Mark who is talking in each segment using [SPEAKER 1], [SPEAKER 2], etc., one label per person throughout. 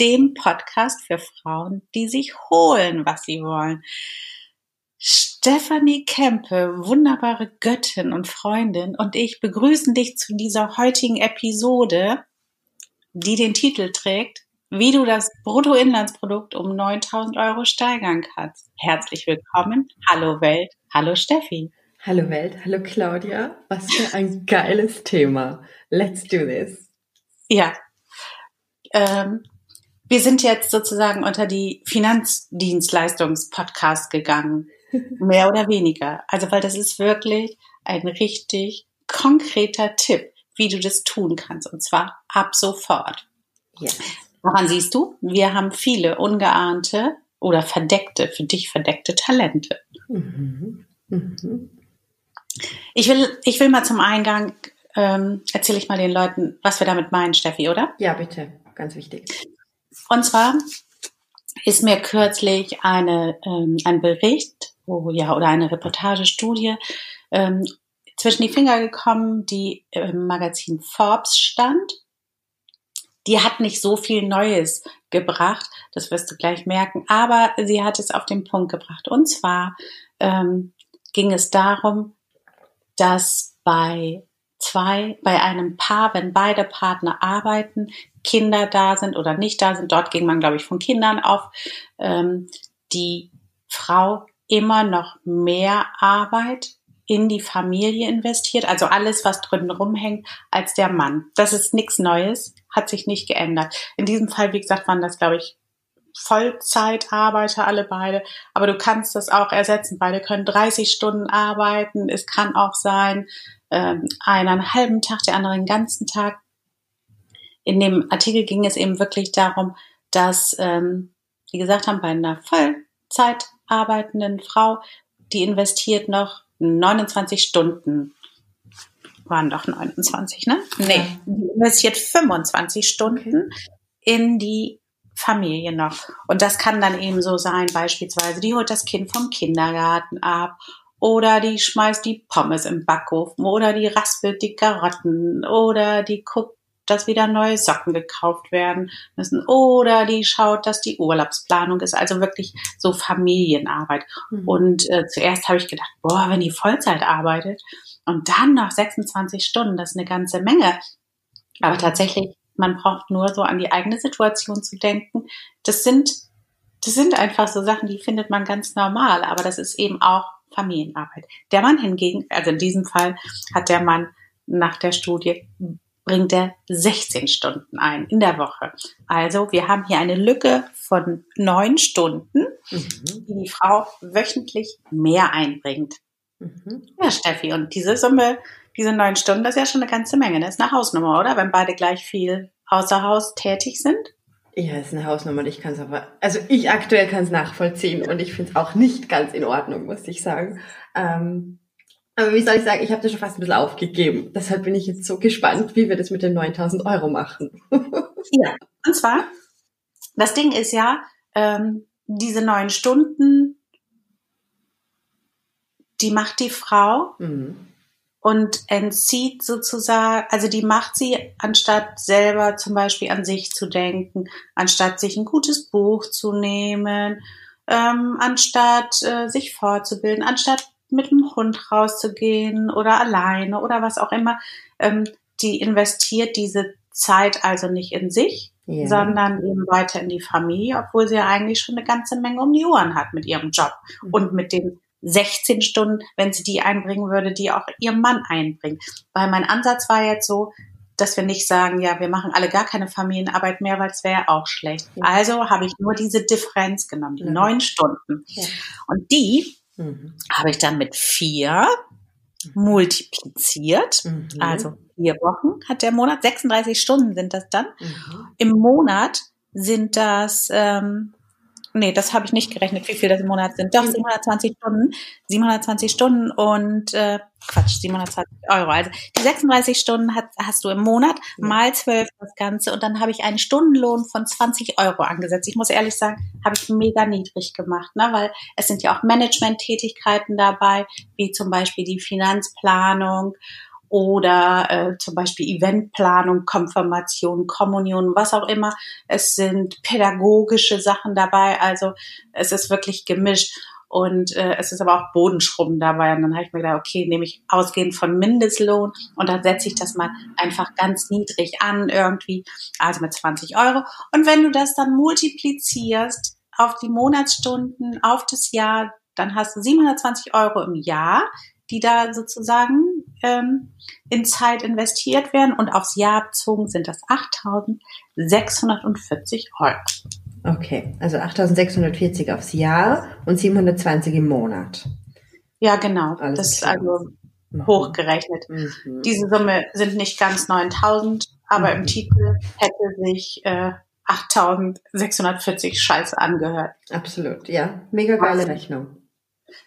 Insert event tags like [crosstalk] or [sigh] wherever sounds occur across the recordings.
[SPEAKER 1] dem Podcast für Frauen, die sich holen, was sie wollen. Stephanie Kempe, wunderbare Göttin und Freundin und ich begrüßen dich zu dieser heutigen Episode, die den Titel trägt, wie du das Bruttoinlandsprodukt um 9000 Euro steigern kannst. Herzlich willkommen. Hallo Welt. Hallo Steffi.
[SPEAKER 2] Hallo Welt. Hallo Claudia. Was für ein geiles Thema. Let's do this.
[SPEAKER 1] Ja. Ähm, wir sind jetzt sozusagen unter die Finanzdienstleistungspodcast gegangen. [laughs] Mehr oder weniger. Also, weil das ist wirklich ein richtig konkreter Tipp, wie du das tun kannst. Und zwar ab sofort. Yes. Woran siehst du? Wir haben viele ungeahnte oder verdeckte, für dich verdeckte Talente. Mhm. Mhm. Ich will, ich will mal zum Eingang, ähm, erzähle ich mal den Leuten, was wir damit meinen, Steffi, oder?
[SPEAKER 2] Ja, bitte. Ganz wichtig.
[SPEAKER 1] Und zwar ist mir kürzlich eine, ähm, ein Bericht oh, ja, oder eine Reportagestudie ähm, zwischen die Finger gekommen, die im Magazin Forbes stand. Die hat nicht so viel Neues gebracht, das wirst du gleich merken, aber sie hat es auf den Punkt gebracht. Und zwar ähm, ging es darum, dass bei zwei, bei einem Paar, wenn beide Partner arbeiten, Kinder da sind oder nicht da sind, dort ging man, glaube ich, von Kindern auf, ähm, die Frau immer noch mehr Arbeit in die Familie investiert, also alles, was drin rumhängt, als der Mann. Das ist nichts Neues, hat sich nicht geändert. In diesem Fall, wie gesagt, waren das, glaube ich, Vollzeitarbeiter, alle beide. Aber du kannst das auch ersetzen. Beide können 30 Stunden arbeiten. Es kann auch sein, ähm, einer einen halben Tag, der andere den ganzen Tag. In dem Artikel ging es eben wirklich darum, dass, ähm, wie gesagt haben, bei einer Vollzeit arbeitenden Frau, die investiert noch 29 Stunden waren doch 29, ne? Nee, die investiert 25 Stunden in die Familie noch. Und das kann dann eben so sein, beispielsweise, die holt das Kind vom Kindergarten ab oder die schmeißt die Pommes im Backofen oder die raspelt die Karotten oder die guckt, dass wieder neue Socken gekauft werden müssen oder die schaut, dass die Urlaubsplanung ist. Also wirklich so Familienarbeit. Mhm. Und äh, zuerst habe ich gedacht, boah, wenn die Vollzeit arbeitet und dann noch 26 Stunden, das ist eine ganze Menge. Aber tatsächlich man braucht nur so an die eigene Situation zu denken. Das sind, das sind einfach so Sachen, die findet man ganz normal, aber das ist eben auch Familienarbeit. Der Mann hingegen, also in diesem Fall hat der Mann nach der Studie bringt er 16 Stunden ein in der Woche. Also wir haben hier eine Lücke von neun Stunden, mhm. die die Frau wöchentlich mehr einbringt. Mhm. Ja, Steffi, und diese Summe diese neun Stunden, das ist ja schon eine ganze Menge. Das ist eine Hausnummer, oder? Wenn beide gleich viel außer Haus tätig sind?
[SPEAKER 2] Ja, das ist eine Hausnummer und ich kann es aber, also ich aktuell kann es nachvollziehen und ich finde es auch nicht ganz in Ordnung, muss ich sagen. Ähm, aber wie soll ich sagen, ich habe das schon fast ein bisschen aufgegeben. Deshalb bin ich jetzt so gespannt, wie wir das mit den 9000 Euro machen. [laughs]
[SPEAKER 1] ja, und zwar, das Ding ist ja, ähm, diese neun Stunden, die macht die Frau. Mhm und entzieht sozusagen, also die macht sie, anstatt selber zum Beispiel an sich zu denken, anstatt sich ein gutes Buch zu nehmen, ähm, anstatt äh, sich fortzubilden, anstatt mit dem Hund rauszugehen oder alleine oder was auch immer, ähm, die investiert diese Zeit also nicht in sich, yeah. sondern eben weiter in die Familie, obwohl sie ja eigentlich schon eine ganze Menge um die Ohren hat mit ihrem Job mhm. und mit den 16 Stunden, wenn sie die einbringen würde, die auch ihr Mann einbringt. Weil mein Ansatz war jetzt so, dass wir nicht sagen, ja, wir machen alle gar keine Familienarbeit mehr, weil es wäre auch schlecht. Ja. Also habe ich nur diese Differenz genommen, die ja. neun Stunden. Ja. Und die mhm. habe ich dann mit vier multipliziert. Mhm. Also vier Wochen hat der Monat, 36 Stunden sind das dann. Mhm. Im Monat sind das ähm, nee, das habe ich nicht gerechnet, wie viel das im Monat sind. Doch, 720 Stunden. 720 Stunden und äh, Quatsch, 720 Euro. Also die 36 Stunden hat, hast du im Monat mal 12 das Ganze und dann habe ich einen Stundenlohn von 20 Euro angesetzt. Ich muss ehrlich sagen, habe ich mega niedrig gemacht, ne? weil es sind ja auch Management-Tätigkeiten dabei, wie zum Beispiel die Finanzplanung oder äh, zum Beispiel Eventplanung, Konfirmation, Kommunion, was auch immer. Es sind pädagogische Sachen dabei, also es ist wirklich gemischt. Und äh, es ist aber auch Bodenschrubben dabei. Und dann habe ich mir gedacht, okay, nehme ich ausgehend von Mindestlohn und dann setze ich das mal einfach ganz niedrig an irgendwie, also mit 20 Euro. Und wenn du das dann multiplizierst auf die Monatsstunden, auf das Jahr, dann hast du 720 Euro im Jahr, die da sozusagen ähm, in Zeit investiert werden und aufs Jahr bezogen sind das 8.640 Euro.
[SPEAKER 2] Okay, also 8.640 aufs Jahr und 720 im Monat.
[SPEAKER 1] Ja, genau. Alles das ist also mhm. hochgerechnet. Mhm. Diese Summe sind nicht ganz 9.000, aber mhm. im Titel hätte sich äh, 8.640 Scheiße angehört.
[SPEAKER 2] Absolut, ja. Mega geile Rechnung.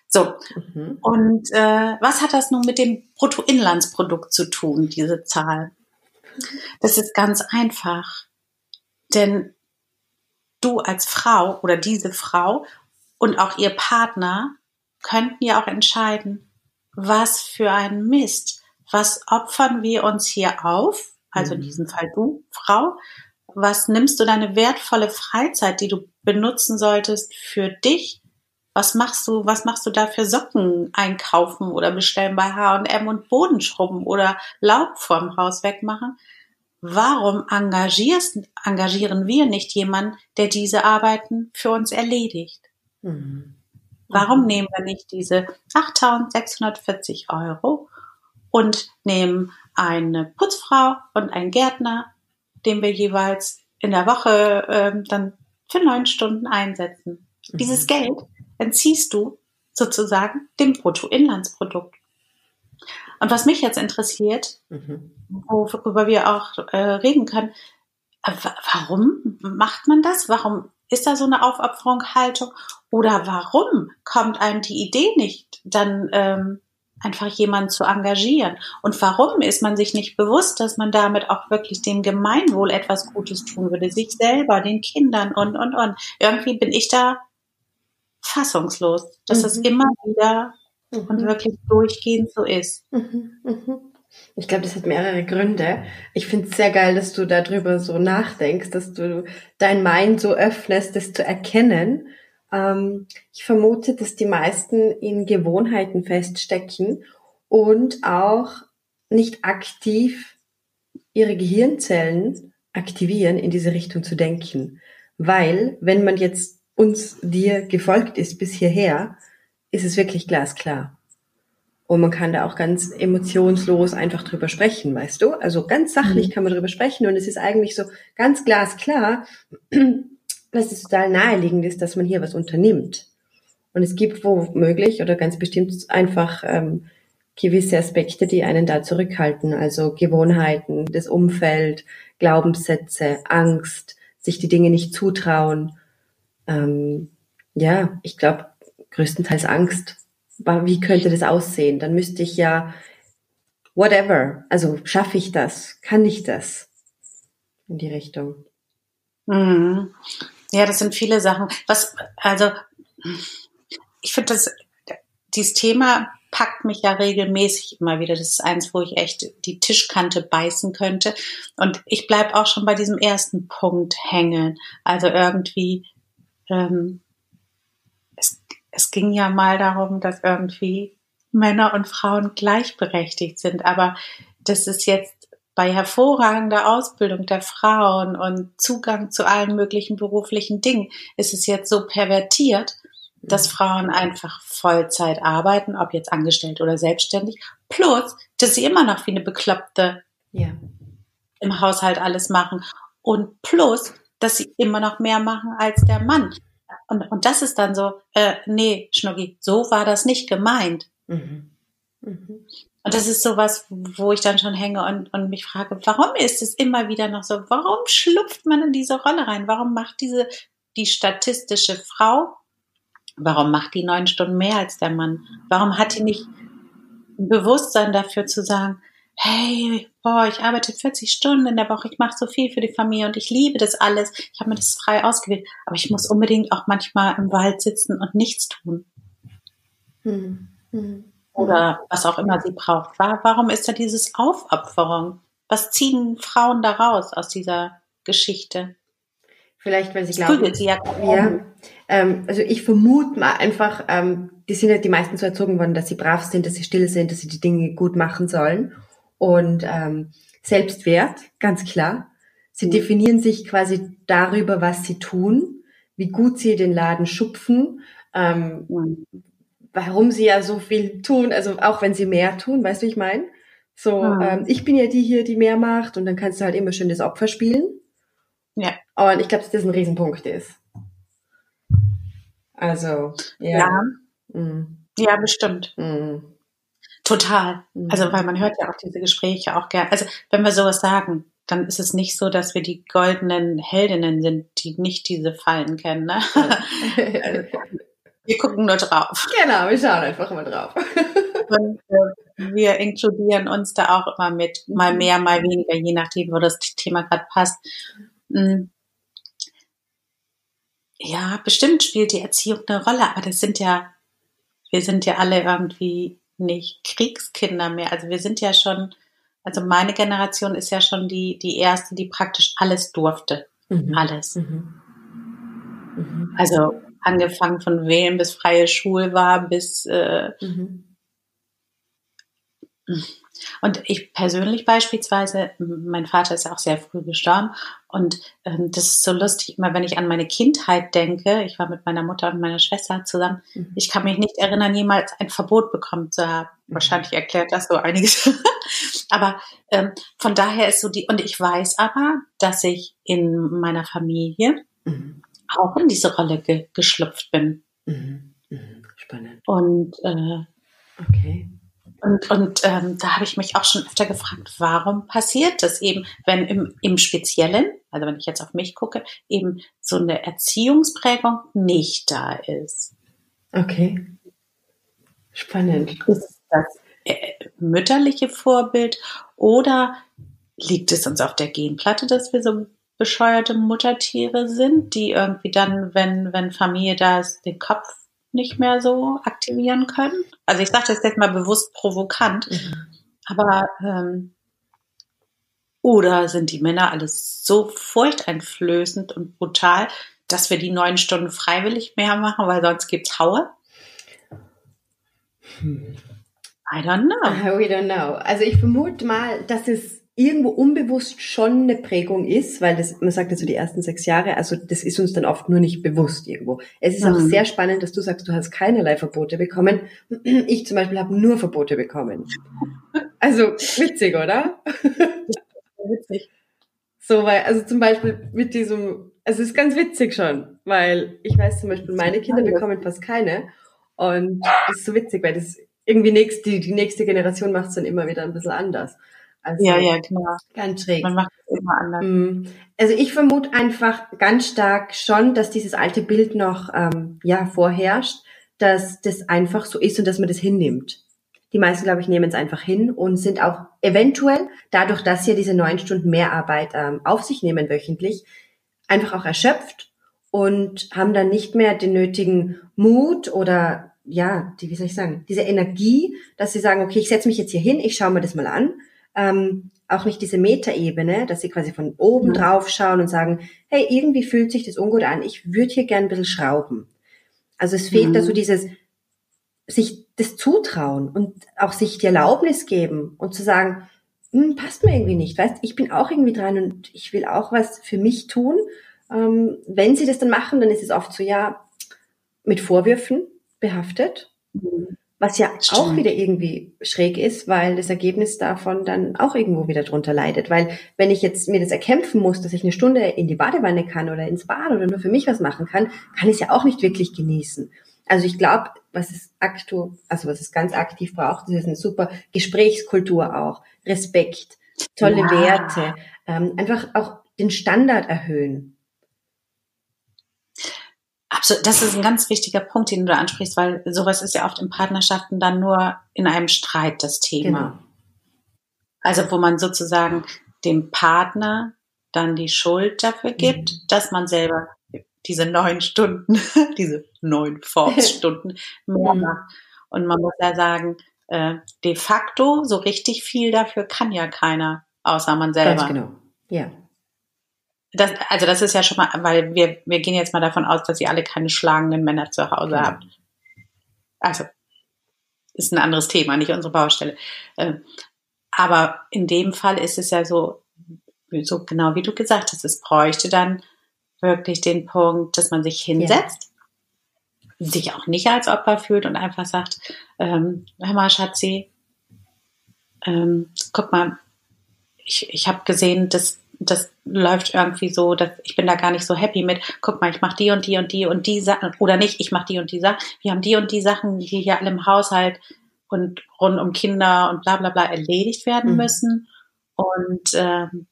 [SPEAKER 1] So. Mhm. Und äh, was hat das nun mit dem Bruttoinlandsprodukt zu tun, diese Zahl? Das ist ganz einfach. Denn du als Frau oder diese Frau und auch ihr Partner könnten ja auch entscheiden, was für ein Mist, was opfern wir uns hier auf, also in mhm. diesem Fall du, Frau, was nimmst du deine wertvolle Freizeit, die du benutzen solltest für dich, was machst du, was machst du da für Socken einkaufen oder bestellen bei H&M und Bodenschrubben oder Laub vorm Haus wegmachen? Warum engagierst, engagieren wir nicht jemanden, der diese Arbeiten für uns erledigt? Mhm. Warum nehmen wir nicht diese 8.640 Euro und nehmen eine Putzfrau und einen Gärtner, den wir jeweils in der Woche äh, dann für neun Stunden einsetzen? Mhm. Dieses Geld entziehst du sozusagen dem Bruttoinlandsprodukt. Und was mich jetzt interessiert, mhm. worüber wir auch äh, reden können, äh, warum macht man das? Warum ist da so eine Aufopferungshaltung? Oder warum kommt einem die Idee nicht, dann ähm, einfach jemanden zu engagieren? Und warum ist man sich nicht bewusst, dass man damit auch wirklich dem Gemeinwohl etwas Gutes tun würde, sich selber, den Kindern und, und, und. Irgendwie bin ich da fassungslos, dass mhm. es immer wieder mhm. und wirklich durchgehend so ist. Mhm.
[SPEAKER 2] mhm. Ich glaube, das hat mehrere Gründe. Ich finde es sehr geil, dass du darüber so nachdenkst, dass du dein Mind so öffnest, das zu erkennen. Ähm, ich vermute, dass die meisten in Gewohnheiten feststecken und auch nicht aktiv ihre Gehirnzellen aktivieren, in diese Richtung zu denken. Weil, wenn man jetzt uns dir gefolgt ist bis hierher, ist es wirklich glasklar. Und man kann da auch ganz emotionslos einfach drüber sprechen, weißt du? Also ganz sachlich mhm. kann man drüber sprechen und es ist eigentlich so ganz glasklar, [clears throat] dass es total naheliegend ist, dass man hier was unternimmt. Und es gibt womöglich oder ganz bestimmt einfach ähm, gewisse Aspekte, die einen da zurückhalten. Also Gewohnheiten, das Umfeld, Glaubenssätze, Angst, sich die Dinge nicht zutrauen ähm, ja, ich glaube, größtenteils Angst. Wie könnte das aussehen? Dann müsste ich ja, whatever, also schaffe ich das? Kann ich das? In die Richtung.
[SPEAKER 1] Mhm. Ja, das sind viele Sachen. Was, also, ich finde das, dieses Thema packt mich ja regelmäßig immer wieder. Das ist eins, wo ich echt die Tischkante beißen könnte. Und ich bleib auch schon bei diesem ersten Punkt hängen. Also irgendwie ähm, es, es ging ja mal darum, dass irgendwie Männer und Frauen gleichberechtigt sind, aber das ist jetzt bei hervorragender Ausbildung der Frauen und Zugang zu allen möglichen beruflichen Dingen ist es jetzt so pervertiert, dass mhm. Frauen einfach Vollzeit arbeiten, ob jetzt angestellt oder selbstständig, plus, dass sie immer noch wie eine Bekloppte ja. im Haushalt alles machen und plus, dass sie immer noch mehr machen als der Mann. Und, und das ist dann so, äh, nee, Schnucki, so war das nicht gemeint. Mhm. Mhm. Und das ist sowas, wo ich dann schon hänge und, und mich frage, warum ist es immer wieder noch so? Warum schlupft man in diese Rolle rein? Warum macht diese die statistische Frau, warum macht die neun Stunden mehr als der Mann? Warum hat die nicht ein Bewusstsein dafür zu sagen, hey, boah, ich arbeite 40 Stunden in der Woche, ich mache so viel für die Familie und ich liebe das alles. Ich habe mir das frei ausgewählt, aber ich muss unbedingt auch manchmal im Wald sitzen und nichts tun. Hm. Hm. Oder was auch immer sie braucht. Warum ist da dieses Aufopferung? Was ziehen Frauen da raus aus dieser Geschichte?
[SPEAKER 2] Vielleicht, weil sie glauben. Sie ja, ja ähm, also ich vermute mal einfach, ähm, die sind ja die meisten so erzogen worden, dass sie brav sind, dass sie still sind, dass sie die Dinge gut machen sollen. Und ähm, Selbstwert, ganz klar. Sie mhm. definieren sich quasi darüber, was sie tun, wie gut sie den Laden schupfen, ähm, mhm. warum sie ja so viel tun, also auch wenn sie mehr tun, weißt du, ich meine? So, mhm. ähm, ich bin ja die hier, die mehr macht und dann kannst du halt immer schön das Opfer spielen. Ja. Und ich glaube, dass das ein Riesenpunkt ist. Also, ja.
[SPEAKER 1] Ja, mhm. ja bestimmt. Mhm. Total. Mhm. Also, weil man hört ja auch diese Gespräche auch gerne. Also, wenn wir sowas sagen, dann ist es nicht so, dass wir die goldenen Heldinnen sind, die nicht diese Fallen kennen. Ne? [laughs] also, wir gucken nur drauf.
[SPEAKER 2] Genau, wir schauen einfach immer drauf. [laughs]
[SPEAKER 1] Und äh, wir inkludieren uns da auch immer mit, mal mehr, mal weniger, je nachdem, wo das Thema gerade passt. Hm. Ja, bestimmt spielt die Erziehung eine Rolle, aber das sind ja, wir sind ja alle irgendwie nicht Kriegskinder mehr. Also wir sind ja schon, also meine Generation ist ja schon die, die erste, die praktisch alles durfte. Mhm. Alles. Mhm. Mhm. Also angefangen von wählen bis freie Schule war, bis äh, mhm. Und ich persönlich beispielsweise, mein Vater ist ja auch sehr früh gestorben und ähm, das ist so lustig, immer wenn ich an meine Kindheit denke, ich war mit meiner Mutter und meiner Schwester zusammen, mhm. ich kann mich nicht erinnern, jemals ein Verbot bekommen zu haben. Mhm. Wahrscheinlich erklärt das so einiges. [laughs] aber ähm, von daher ist so die, und ich weiß aber, dass ich in meiner Familie mhm. auch in diese Rolle ge geschlüpft bin. Mhm.
[SPEAKER 2] Mhm. Spannend.
[SPEAKER 1] Und äh, okay. Und, und ähm, da habe ich mich auch schon öfter gefragt, warum passiert das eben, wenn im, im Speziellen, also wenn ich jetzt auf mich gucke, eben so eine Erziehungsprägung nicht da ist.
[SPEAKER 2] Okay. Spannend.
[SPEAKER 1] Ist das äh, mütterliche Vorbild oder liegt es uns auf der Genplatte, dass wir so bescheuerte Muttertiere sind, die irgendwie dann, wenn, wenn Familie da ist, den Kopf nicht mehr so aktivieren können. Also ich sage das jetzt mal bewusst provokant, mhm. aber ähm, oder sind die Männer alles so furchteinflößend und brutal, dass wir die neun Stunden freiwillig mehr machen, weil sonst gibt's Haue?
[SPEAKER 2] Hm. I don't know. [laughs] We don't know. Also ich vermute mal, dass es irgendwo unbewusst schon eine Prägung ist, weil das, man sagt ja so die ersten sechs Jahre, also das ist uns dann oft nur nicht bewusst irgendwo. Es ist mhm. auch sehr spannend, dass du sagst, du hast keinerlei Verbote bekommen. [clears throat] Ich zum Beispiel habe nur Verbote bekommen. Also witzig, oder? witzig. So, weil, also zum Beispiel mit diesem, also es ist ganz witzig schon, weil ich weiß zum Beispiel, meine Kinder bekommen fast keine. Und das ist so witzig, weil das irgendwie nächst, die, die nächste Generation macht es dann immer wieder ein bisschen anders.
[SPEAKER 1] Also ja, ja, klar.
[SPEAKER 2] Ganz schräg.
[SPEAKER 1] Man macht es immer anders. Mm.
[SPEAKER 2] Also ich vermute einfach ganz stark schon, dass dieses alte Bild noch ähm, ja vorherrscht, dass das einfach so ist und dass man das hinnimmt. Die meisten, glaube ich, nehmen es einfach hin und sind auch eventuell, dadurch, dass sie diese neun Stunden Mehrarbeit ähm, auf sich nehmen wöchentlich, einfach auch erschöpft und haben dann nicht mehr den nötigen Mut oder ja, die, wie soll ich sagen, diese Energie, dass sie sagen, okay, ich setze mich jetzt hier hin, ich schaue mir das mal an ähm, auch nicht diese Metaebene, dass sie quasi von oben drauf schauen und sagen, hey, irgendwie fühlt sich das ungut an, ich würde hier gern ein bisschen schrauben. Also es fehlt mhm. da so dieses, sich das zutrauen und auch sich die Erlaubnis geben und zu sagen, hm, passt mir irgendwie nicht, weißt, ich bin auch irgendwie dran und ich will auch was für mich tun. Ähm, wenn sie das dann machen, dann ist es oft so, ja, mit Vorwürfen behaftet. Mhm. Was ja Stimmt. auch wieder irgendwie schräg ist, weil das Ergebnis davon dann auch irgendwo wieder drunter leidet. Weil wenn ich jetzt mir das erkämpfen muss, dass ich eine Stunde in die Badewanne kann oder ins Bad oder nur für mich was machen kann, kann ich es ja auch nicht wirklich genießen. Also ich glaube, was es aktu, also was es ganz aktiv braucht, ist eine super Gesprächskultur auch, Respekt, tolle ja. Werte, ähm, einfach auch den Standard erhöhen.
[SPEAKER 1] Absolut, das ist ein ganz wichtiger Punkt, den du da ansprichst, weil sowas ist ja oft in Partnerschaften dann nur in einem Streit das Thema. Genau. Also wo man sozusagen dem Partner dann die Schuld dafür gibt, mhm. dass man selber diese neun Stunden, [laughs] diese neun Forbes-Stunden [laughs] mehr macht. Und man muss ja sagen, äh, de facto so richtig viel dafür kann ja keiner, außer man selber. Ganz
[SPEAKER 2] genau, ja.
[SPEAKER 1] Das, also das ist ja schon mal, weil wir, wir gehen jetzt mal davon aus, dass ihr alle keine schlagenden Männer zu Hause ja. habt. Also, ist ein anderes Thema, nicht unsere Baustelle. Ähm, aber in dem Fall ist es ja so, so genau wie du gesagt hast, es bräuchte dann wirklich den Punkt, dass man sich hinsetzt, ja. sich auch nicht als Opfer fühlt und einfach sagt, ähm, hör mal, Schatzi, ähm, guck mal, ich, ich habe gesehen, dass das läuft irgendwie so, dass ich bin da gar nicht so happy mit. Guck mal, ich mache die und die und die und die Sachen oder nicht, ich mache die und die Sachen. Wir haben die und die Sachen, die hier alle im Haushalt und rund um Kinder und bla bla bla erledigt werden mhm. müssen. Und ähm,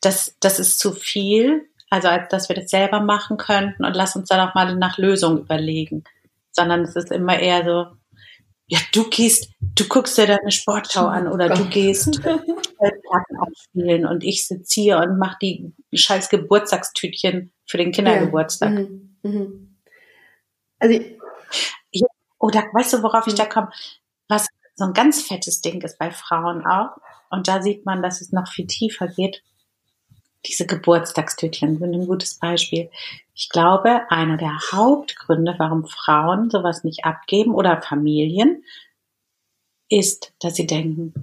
[SPEAKER 1] das, das ist zu viel, also als dass wir das selber machen könnten und lass uns dann auch mal nach Lösungen überlegen. Sondern es ist immer eher so, ja, du gehst, du guckst dir deine Sportschau an oder du gehst Karten aufspielen und ich sitze hier und mache die scheiß Geburtstagstütchen für den Kindergeburtstag. Ja. Mhm. Mhm. Also ich, oder weißt du, worauf ich da komme? Was so ein ganz fettes Ding ist bei Frauen auch. Und da sieht man, dass es noch viel tiefer geht. Diese Geburtstagstütchen sind ein gutes Beispiel. Ich glaube, einer der Hauptgründe, warum Frauen sowas nicht abgeben oder Familien, ist, dass sie denken,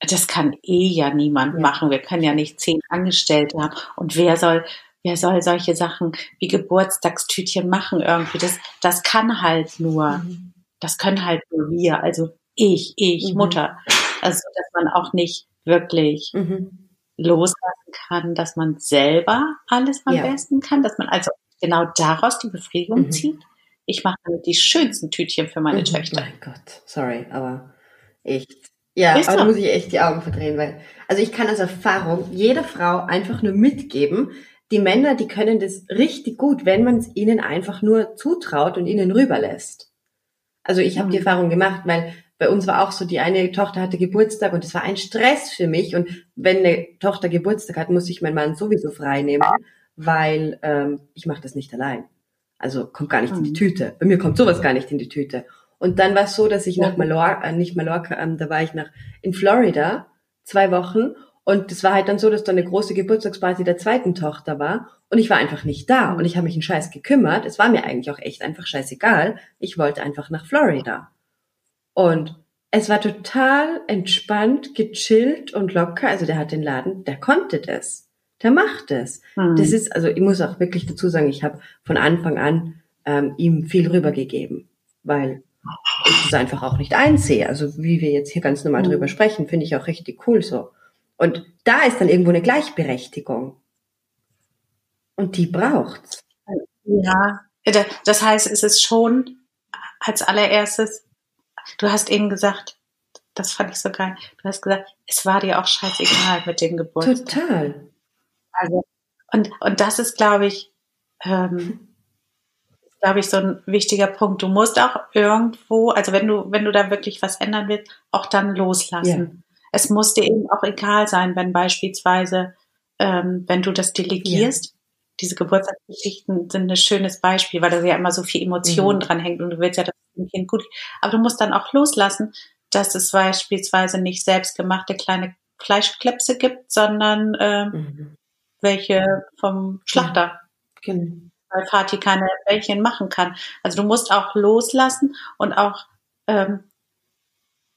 [SPEAKER 1] das kann eh ja niemand ja. machen. Wir können ja nicht zehn Angestellte haben. Und wer soll, wer soll solche Sachen wie Geburtstagstütchen machen irgendwie? Das, das kann halt nur, mhm. das können halt nur wir. Also ich, ich, mhm. Mutter. Also, dass man auch nicht wirklich mhm. loslassen kann, dass man selber alles am ja. besten kann, dass man also genau daraus die Befriedigung mhm. zieht. Ich mache damit die schönsten Tütchen für meine mhm. Töchter.
[SPEAKER 2] Mein Gott, sorry, aber echt. Ja, aber da muss ich echt die Augen verdrehen, weil, also ich kann aus Erfahrung jeder Frau einfach nur mitgeben, die Männer, die können das richtig gut, wenn man es ihnen einfach nur zutraut und ihnen rüberlässt. Also ich habe mhm. die Erfahrung gemacht, weil bei uns war auch so, die eine Tochter hatte Geburtstag und es war ein Stress für mich. Und wenn eine Tochter Geburtstag hat, muss ich meinen Mann sowieso frei nehmen, weil ähm, ich mache das nicht allein. Also kommt gar nicht mhm. in die mhm. Tüte. Bei mir kommt sowas gar nicht in die Tüte. Und dann war es so, dass ich nach Mallorca, äh, nicht Mallorca, ähm, da war ich nach in Florida zwei Wochen und es war halt dann so, dass da eine große Geburtstagsparty der zweiten Tochter war und ich war einfach nicht da mhm. und ich habe mich einen Scheiß gekümmert. Es war mir eigentlich auch echt einfach scheißegal. Ich wollte einfach nach Florida. Und es war total entspannt, gechillt und locker. Also der hat den Laden, der konnte das. Der macht es. Mhm. Das ist, also ich muss auch wirklich dazu sagen, ich habe von Anfang an ähm, ihm viel rübergegeben, weil ich das einfach auch nicht einsehe. Also wie wir jetzt hier ganz normal mhm. drüber sprechen, finde ich auch richtig cool so. Und da ist dann irgendwo eine Gleichberechtigung. Und die braucht's.
[SPEAKER 1] Ja, das heißt, es ist schon als allererstes Du hast eben gesagt, das fand ich so geil. Du hast gesagt, es war dir auch scheißegal mit dem Geburtstag.
[SPEAKER 2] Total.
[SPEAKER 1] Also, und, und das ist, glaube ich, ähm, glaube ich, so ein wichtiger Punkt. Du musst auch irgendwo, also wenn du, wenn du da wirklich was ändern willst, auch dann loslassen. Ja. Es muss dir eben auch egal sein, wenn beispielsweise, ähm, wenn du das delegierst, ja. diese Geburtstagsgeschichten sind ein schönes Beispiel, weil da ja immer so viel Emotionen mhm. dran hängt und du willst ja, dass dem Kind gut. Aber du musst dann auch loslassen, dass es beispielsweise nicht selbstgemachte kleine Fleischklepse gibt, sondern äh, mhm. Welche vom Schlachter. Genau. Weil Fatih keine Bällchen machen kann. Also du musst auch loslassen und auch ähm,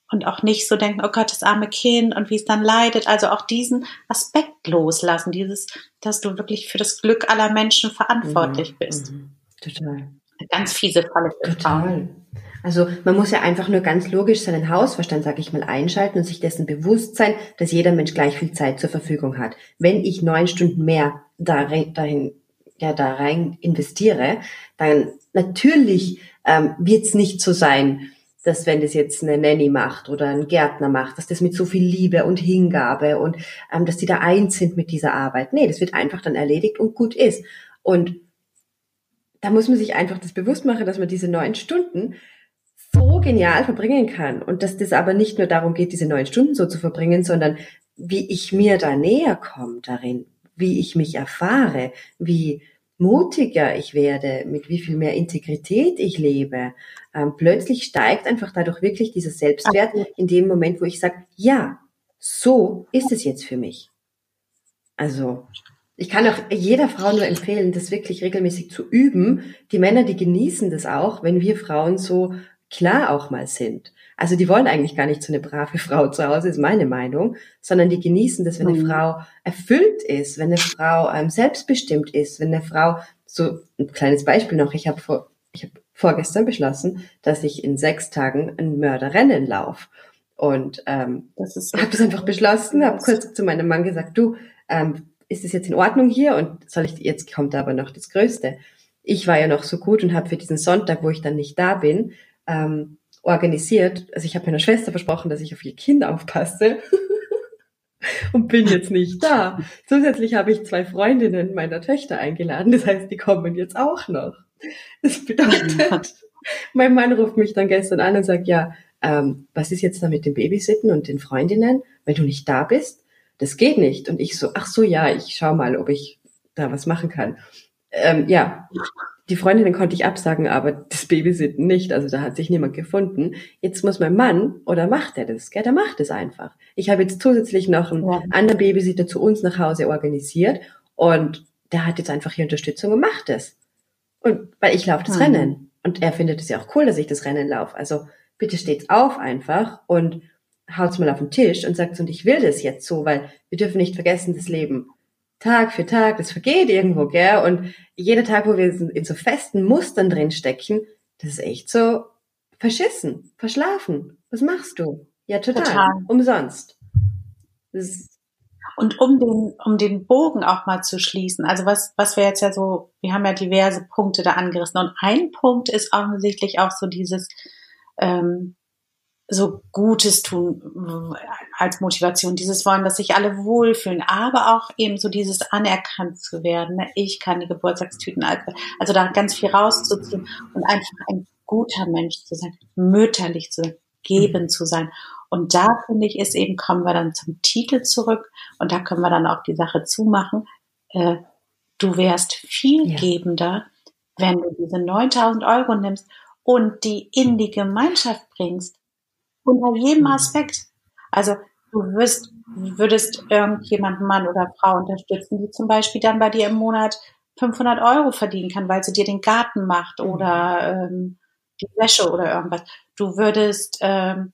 [SPEAKER 1] und auch nicht so denken, oh Gott, das arme Kind und wie es dann leidet. Also auch diesen Aspekt loslassen, dieses, dass du wirklich für das Glück aller Menschen verantwortlich mhm. bist. Mhm. Total. Eine ganz fiese Falle.
[SPEAKER 2] Total. Also man muss ja einfach nur ganz logisch seinen Hausverstand, sag ich mal, einschalten und sich dessen bewusst sein, dass jeder Mensch gleich viel Zeit zur Verfügung hat. Wenn ich neun Stunden mehr darin, dahin, ja, da rein investiere, dann natürlich ähm, wird es nicht so sein, dass wenn das jetzt eine Nanny macht oder ein Gärtner macht, dass das mit so viel Liebe und Hingabe und ähm, dass die da eins sind mit dieser Arbeit. Nee, das wird einfach dann erledigt und gut ist. Und da muss man sich einfach das bewusst machen, dass man diese neun Stunden so genial verbringen kann und dass das aber nicht nur darum geht, diese neun Stunden so zu verbringen, sondern wie ich mir da näher komme darin, wie ich mich erfahre, wie mutiger ich werde, mit wie viel mehr Integrität ich lebe. Ähm, plötzlich steigt einfach dadurch wirklich dieser Selbstwert in dem Moment, wo ich sage, ja, so ist es jetzt für mich. Also ich kann auch jeder Frau nur empfehlen, das wirklich regelmäßig zu üben. Die Männer, die genießen das auch, wenn wir Frauen so klar auch mal sind. Also die wollen eigentlich gar nicht so eine brave [laughs] Frau zu Hause, ist meine Meinung, sondern die genießen das, wenn eine mhm. Frau erfüllt ist, wenn eine Frau ähm, selbstbestimmt ist, wenn eine Frau, so ein kleines Beispiel noch, ich habe vor, ich habe vorgestern beschlossen, dass ich in sechs Tagen ein Mörderrennen laufe. Und ähm, das habe das einfach beschlossen, habe kurz zu meinem Mann gesagt, du, ähm, ist es jetzt in Ordnung hier? Und soll ich, jetzt kommt aber noch das Größte. Ich war ja noch so gut und habe für diesen Sonntag, wo ich dann nicht da bin, ähm, organisiert. Also ich habe meiner Schwester versprochen, dass ich auf ihr Kind aufpasse [laughs] und bin jetzt nicht da. Zusätzlich habe ich zwei Freundinnen meiner Töchter eingeladen. Das heißt, die kommen jetzt auch noch. Das bedeutet, mein Mann ruft mich dann gestern an und sagt, ja, ähm, was ist jetzt da mit dem Babysitten und den Freundinnen, weil du nicht da bist? Das geht nicht. Und ich so, ach so, ja, ich schau mal, ob ich da was machen kann. Ähm, ja, die Freundinnen konnte ich absagen, aber das Babysitten nicht. Also da hat sich niemand gefunden. Jetzt muss mein Mann, oder macht er das? Gell? Der macht es einfach. Ich habe jetzt zusätzlich noch einen ja. anderen Babysitter zu uns nach Hause organisiert und der hat jetzt einfach hier Unterstützung und macht es. Und weil ich laufe das mhm. Rennen. Und er findet es ja auch cool, dass ich das Rennen laufe. Also bitte steht auf einfach und haut's mal auf den Tisch und sagt, und ich will das jetzt so, weil wir dürfen nicht vergessen, das Leben Tag für Tag, das vergeht irgendwo, gell? Und jeder Tag, wo wir in so festen Mustern drin stecken, das ist echt so verschissen, verschlafen. Was machst du? Ja, total. total. Umsonst.
[SPEAKER 1] und um den, um den Bogen auch mal zu schließen, also was, was wir jetzt ja so, wir haben ja diverse Punkte da angerissen und ein Punkt ist offensichtlich auch so dieses, ähm, so Gutes tun als Motivation, dieses Wollen, dass sich alle wohlfühlen, aber auch eben so dieses anerkannt zu werden. Ne? Ich kann die Geburtstagstüten, also da ganz viel rauszuziehen und einfach ein guter Mensch zu sein, mütterlich zu sein, geben mhm. zu sein. Und da finde ich, ist eben, kommen wir dann zum Titel zurück und da können wir dann auch die Sache zumachen. Äh, du wärst viel ja. gebender, wenn du diese 9000 Euro nimmst und die in die Gemeinschaft bringst unter jedem mhm. Aspekt. Also du wirst, würdest irgendjemanden, Mann oder Frau unterstützen, die zum Beispiel dann bei dir im Monat 500 Euro verdienen kann, weil sie dir den Garten macht mhm. oder ähm, die Wäsche oder irgendwas. Du würdest ähm,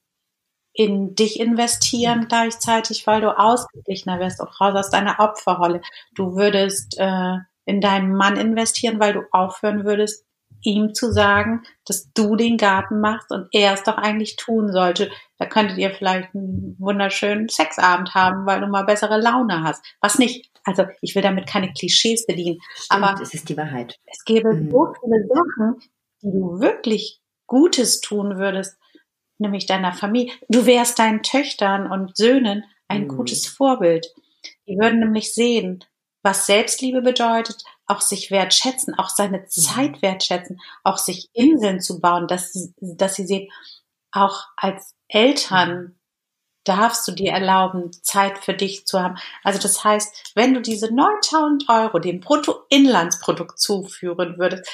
[SPEAKER 1] in dich investieren mhm. gleichzeitig, weil du ausgeglichener wirst und raus aus deiner Opferrolle. Du würdest äh, in deinen Mann investieren, weil du aufhören würdest, ihm zu sagen, dass du den Garten machst und er es doch eigentlich tun sollte. Da könntet ihr vielleicht einen wunderschönen Sexabend haben, weil du mal bessere Laune hast. Was nicht. Also ich will damit keine Klischees bedienen. Stimmt, aber
[SPEAKER 2] es ist die Wahrheit.
[SPEAKER 1] Es gäbe mhm. so viele Sachen, die du wirklich Gutes tun würdest, nämlich deiner Familie. Du wärst deinen Töchtern und Söhnen ein mhm. gutes Vorbild. Die würden nämlich sehen, was Selbstliebe bedeutet, auch sich wertschätzen, auch seine mhm. Zeit wertschätzen, auch sich Inseln zu bauen, dass, dass sie sehen, auch als Eltern mhm. darfst du dir erlauben, Zeit für dich zu haben. Also das heißt, wenn du diese 9000 Euro dem Bruttoinlandsprodukt zuführen würdest,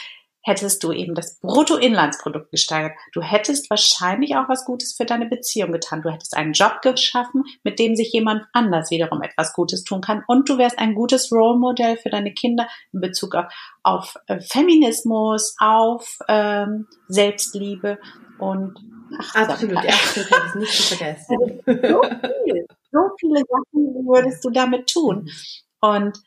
[SPEAKER 1] hättest du eben das Bruttoinlandsprodukt gesteigert. Du hättest wahrscheinlich auch was Gutes für deine Beziehung getan. Du hättest einen Job geschaffen, mit dem sich jemand anders wiederum etwas Gutes tun kann. Und du wärst ein gutes Role Model für deine Kinder in Bezug auf, auf äh, Feminismus, auf ähm, Selbstliebe und
[SPEAKER 2] Absolut, ja, absolut, das nicht zu vergessen.
[SPEAKER 1] Also, so, viel, so viele Sachen würdest du damit tun. Und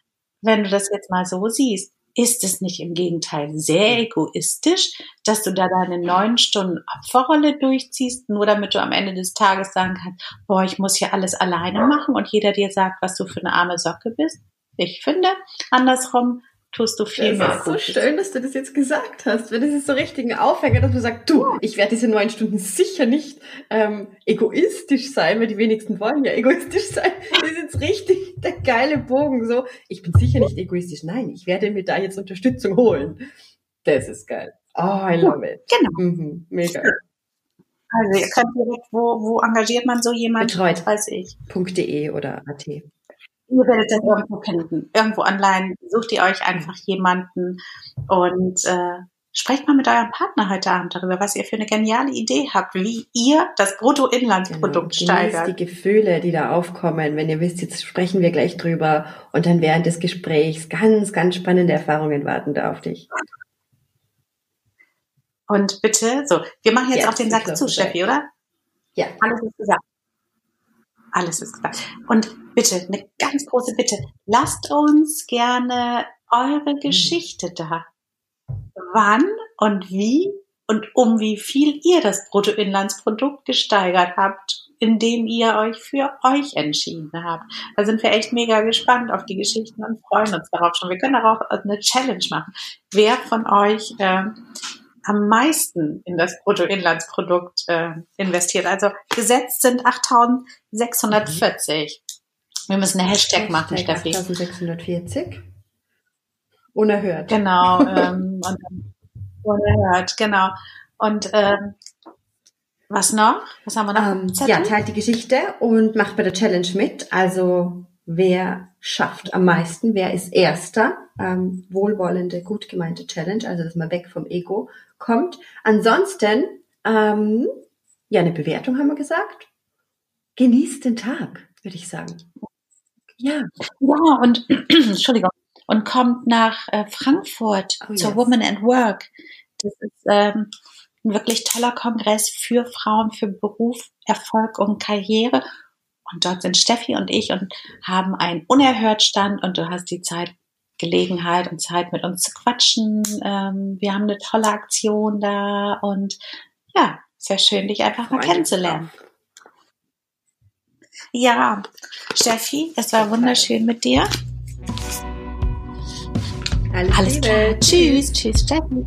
[SPEAKER 1] wenn du das jetzt mal so siehst, ist es nicht im Gegenteil sehr egoistisch, dass du da deine neun Stunden Opferrolle durchziehst, nur damit du am Ende des Tages sagen kannst, boah, ich muss hier alles alleine machen und jeder dir sagt, was du für eine arme Socke bist? Ich finde, andersrum tust du viel
[SPEAKER 2] das mehr. Das ist so schön, dass du das jetzt gesagt hast, weil das ist so richtig ein Aufhänger, dass man sagt, du, ich werde diese neun Stunden sicher nicht ähm, egoistisch sein, weil die wenigsten wollen ja egoistisch sein. Das ist jetzt richtig der geile Bogen. So, ich bin sicher nicht egoistisch. Nein, ich werde mir da jetzt Unterstützung holen. Das ist geil. Oh, I love it.
[SPEAKER 1] Genau.
[SPEAKER 2] Mhm, mega.
[SPEAKER 1] Also ihr könnt direkt, wo, wo engagiert man so jemanden?
[SPEAKER 2] Betreut.
[SPEAKER 1] Weiß ich.
[SPEAKER 2] .de oder at.
[SPEAKER 1] Ihr werdet das irgendwo finden. Irgendwo online sucht ihr euch einfach jemanden und äh, sprecht mal mit eurem Partner heute Abend darüber, was ihr für eine geniale Idee habt, wie ihr das Bruttoinlandsprodukt
[SPEAKER 2] genau.
[SPEAKER 1] steigert.
[SPEAKER 2] die Gefühle, die da aufkommen, wenn ihr wisst, jetzt sprechen wir gleich drüber und dann während des Gesprächs ganz, ganz spannende Erfahrungen warten da auf dich.
[SPEAKER 1] Und bitte, so, wir machen jetzt
[SPEAKER 2] Jetzt
[SPEAKER 1] auch den Sack zu, Steffi, oder?
[SPEAKER 2] Ja.
[SPEAKER 1] Alles ist gesagt. Alles ist gesagt. Und bitte, eine ganz große Bitte, lasst uns gerne eure Geschichte da. Wann und wie und um wie viel ihr das Bruttoinlandsprodukt gesteigert habt, indem ihr euch für euch entschieden habt. Da sind wir echt mega gespannt auf die Geschichten und freuen uns darauf schon. Wir können darauf eine Challenge machen. Wer von euch äh, am meisten in das Bruttoinlandsprodukt äh, investiert. Also gesetzt sind 8640. Wir müssen eine Hashtag machen, Steffi.
[SPEAKER 2] 8640. Unerhört.
[SPEAKER 1] Genau. [laughs] ähm, und unerhört, genau. Und ähm, was noch? Was haben wir noch?
[SPEAKER 2] Ähm, ja, teilt die Geschichte und macht bei der Challenge mit. Also wer schafft am meisten, wer ist erster, ähm, wohlwollende, gut gemeinte Challenge, also dass man weg vom Ego kommt. Ansonsten, ähm, ja, eine Bewertung haben wir gesagt. Genießt den Tag, würde ich sagen.
[SPEAKER 1] Ja. Ja, und [clears throat] Entschuldigung, und kommt nach äh, Frankfurt
[SPEAKER 2] Oh,
[SPEAKER 1] zur
[SPEAKER 2] yes.
[SPEAKER 1] Woman and Work. Das ist ähm, ein wirklich toller Kongress für Frauen, für Beruf, Erfolg und Karriere. Und dort sind Steffi und ich und haben einen Unerhört-Stand und du hast die Zeit, Gelegenheit und Zeit mit uns zu quatschen. Ähm, wir haben eine tolle Aktion da und ja, sehr schön, dich einfach mal kennenzulernen. Ja, Steffi, es war wunderschön mit dir.
[SPEAKER 2] Alles,
[SPEAKER 1] Alles klar. Tschüss. Tschüss, Steffi.